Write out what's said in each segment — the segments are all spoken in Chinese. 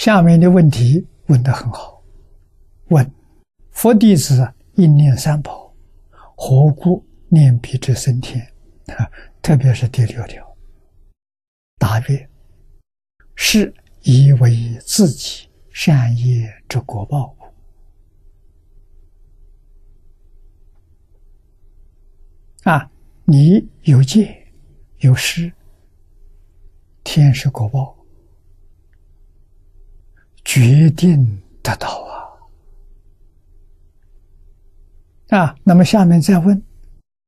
下面的问题问得很好，问佛弟子应念三宝，何故念彼之升天？啊，特别是第六条，答曰：是以为自己善业之果报啊，你有戒有施，天是果报。决定得到啊！啊，那么下面再问：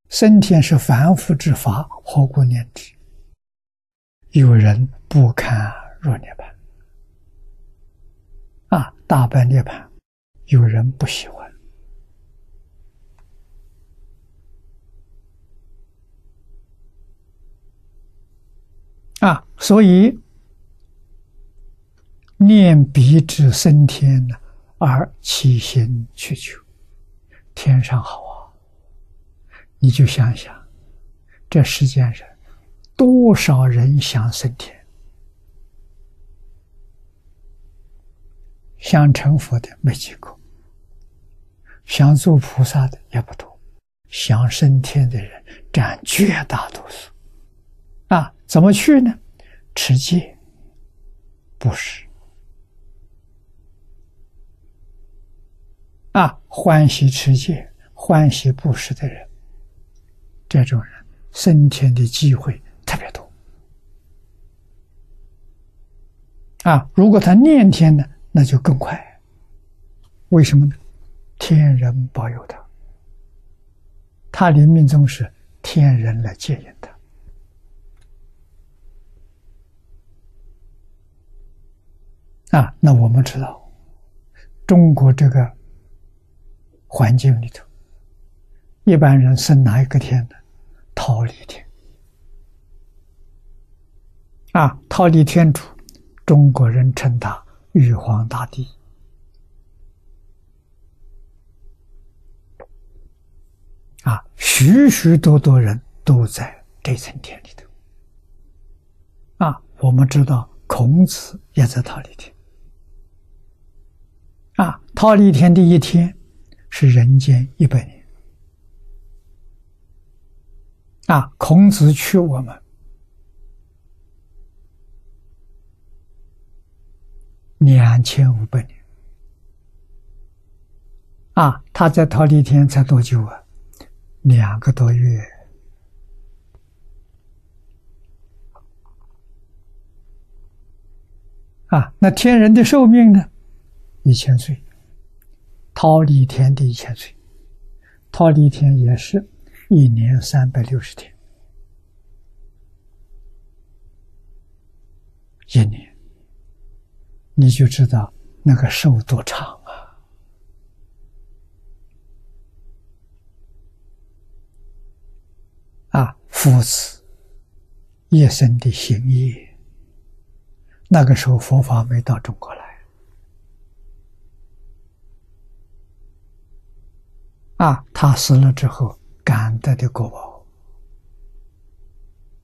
升天是凡夫之法，何故念之？有人不堪入涅槃啊，大般涅槃，有人不喜欢啊，所以。念彼之升天呢，而起心去求，天上好啊！你就想想，这世间上多少人想升天，想成佛的没几个，想做菩萨的也不多，想升天的人占绝大多数。啊，怎么去呢？持戒，不是。啊，欢喜持戒、欢喜布施的人，这种人升天的机会特别多。啊，如果他念天呢，那就更快。为什么呢？天人保佑他，他临命终时，天人来接引他。啊，那我们知道，中国这个。环境里头，一般人生哪一个天呢？桃李天啊，桃李天主，中国人称他玉皇大帝啊，许许多多人都在这层天里头啊。我们知道，孔子也在桃李天啊，桃李天的一天。是人间一百年啊！孔子去我们两千五百年啊！他在桃李天才多久啊？两个多月啊！那天人的寿命呢？一千岁。桃李天地一千岁，桃李天也是一年三百六十天，一年，你就知道那个寿多长啊！啊，夫子一生的行业，那个时候佛法没到中国来。啊，他死了之后，感得的果报。